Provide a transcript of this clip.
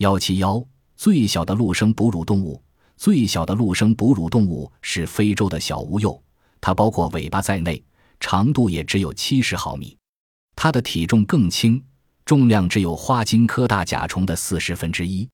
幺七幺，最小的陆生哺乳动物。最小的陆生哺乳动物是非洲的小乌鼬，它包括尾巴在内，长度也只有七十毫米。它的体重更轻，重量只有花金科大甲虫的四十分之一。